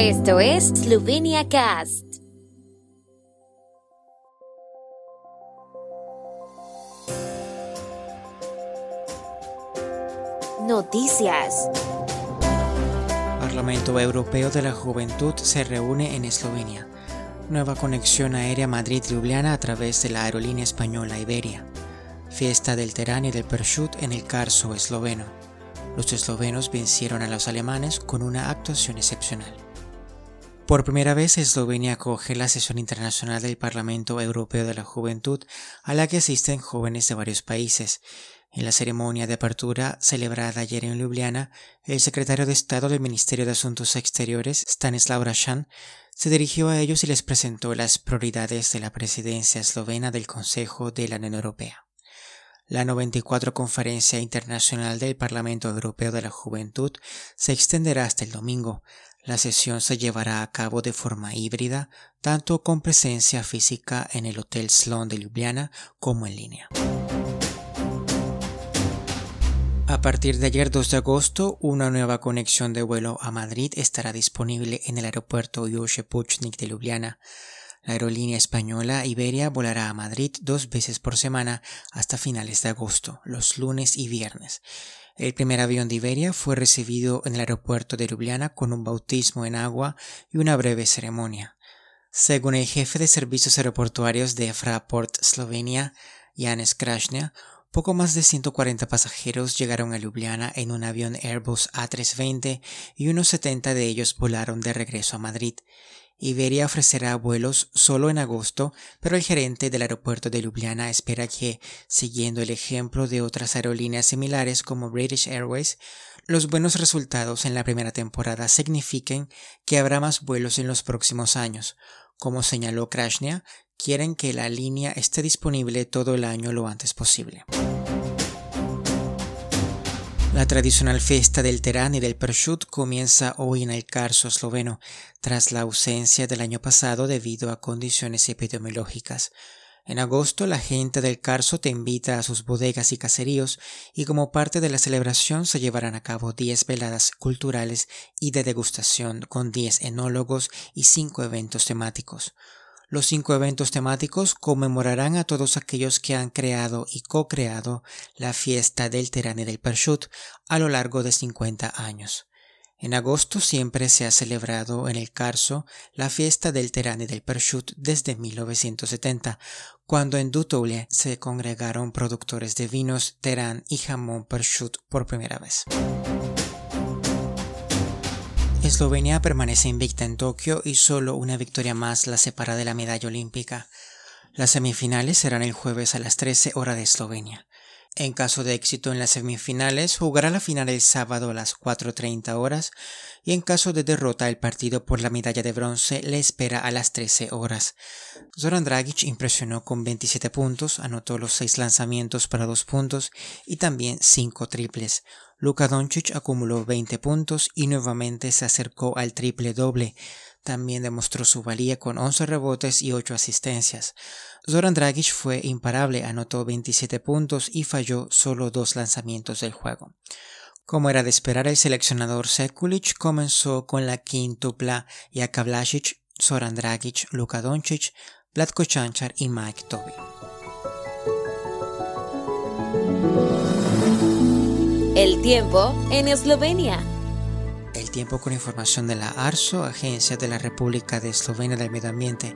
Esto es Slovenia Cast. Noticias. Parlamento Europeo de la Juventud se reúne en Eslovenia. Nueva conexión aérea Madrid-Ljubljana a través de la aerolínea española Iberia. Fiesta del Terán y del Pershut en el Carso esloveno. Los eslovenos vencieron a los alemanes con una actuación excepcional. Por primera vez Eslovenia acoge la sesión internacional del Parlamento Europeo de la Juventud a la que asisten jóvenes de varios países. En la ceremonia de apertura celebrada ayer en Ljubljana, el secretario de Estado del Ministerio de Asuntos Exteriores, Stanislav Rashan, se dirigió a ellos y les presentó las prioridades de la presidencia eslovena del Consejo de la Unión Europea. La 94 Conferencia Internacional del Parlamento Europeo de la Juventud se extenderá hasta el domingo. La sesión se llevará a cabo de forma híbrida, tanto con presencia física en el Hotel Sloan de Ljubljana como en línea. A partir de ayer 2 de agosto, una nueva conexión de vuelo a Madrid estará disponible en el aeropuerto Jože Puchnik de Ljubljana. La aerolínea española Iberia volará a Madrid dos veces por semana hasta finales de agosto, los lunes y viernes. El primer avión de Iberia fue recibido en el aeropuerto de Ljubljana con un bautismo en agua y una breve ceremonia. Según el jefe de servicios aeroportuarios de Fraport Slovenia, Janes Krasnia, poco más de 140 pasajeros llegaron a Ljubljana en un avión Airbus A320 y unos 70 de ellos volaron de regreso a Madrid. Iberia ofrecerá vuelos solo en agosto, pero el gerente del aeropuerto de Ljubljana espera que, siguiendo el ejemplo de otras aerolíneas similares como British Airways, los buenos resultados en la primera temporada signifiquen que habrá más vuelos en los próximos años. Como señaló Krashnia, quieren que la línea esté disponible todo el año lo antes posible. La tradicional fiesta del Terán y del Pershut comienza hoy en el Carso esloveno, tras la ausencia del año pasado debido a condiciones epidemiológicas. En agosto la gente del Carso te invita a sus bodegas y caseríos y como parte de la celebración se llevarán a cabo 10 veladas culturales y de degustación con 10 enólogos y 5 eventos temáticos. Los cinco eventos temáticos conmemorarán a todos aquellos que han creado y co-creado la fiesta del Terán y del Pershut a lo largo de 50 años. En agosto siempre se ha celebrado en el Carso la fiesta del Terán y del Pershut desde 1970, cuando en Dutoule se congregaron productores de vinos Terán y jamón Pershut por primera vez. Eslovenia permanece invicta en Tokio y solo una victoria más la separa de la medalla olímpica. Las semifinales serán el jueves a las 13 horas de Eslovenia. En caso de éxito en las semifinales, jugará la final el sábado a las 4.30 horas y en caso de derrota el partido por la medalla de bronce le espera a las 13 horas. Zoran Dragic impresionó con 27 puntos, anotó los 6 lanzamientos para 2 puntos y también 5 triples. Luka Doncic acumuló 20 puntos y nuevamente se acercó al triple doble. También demostró su valía con 11 rebotes y 8 asistencias. Zoran Dragic fue imparable, anotó 27 puntos y falló solo dos lanzamientos del juego. Como era de esperar, el seleccionador Sekulic comenzó con la quintupla Jaka Vlasic, Zoran Dragic, Luka Doncic, Vlatko Chanchar y Mike Toby. El tiempo en Eslovenia. El tiempo con información de la ARSO, Agencia de la República de Eslovenia del Medio Ambiente.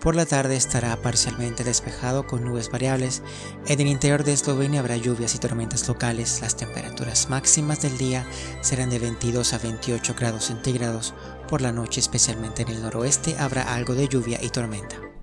Por la tarde estará parcialmente despejado con nubes variables. En el interior de Eslovenia habrá lluvias y tormentas locales. Las temperaturas máximas del día serán de 22 a 28 grados centígrados. Por la noche, especialmente en el noroeste, habrá algo de lluvia y tormenta.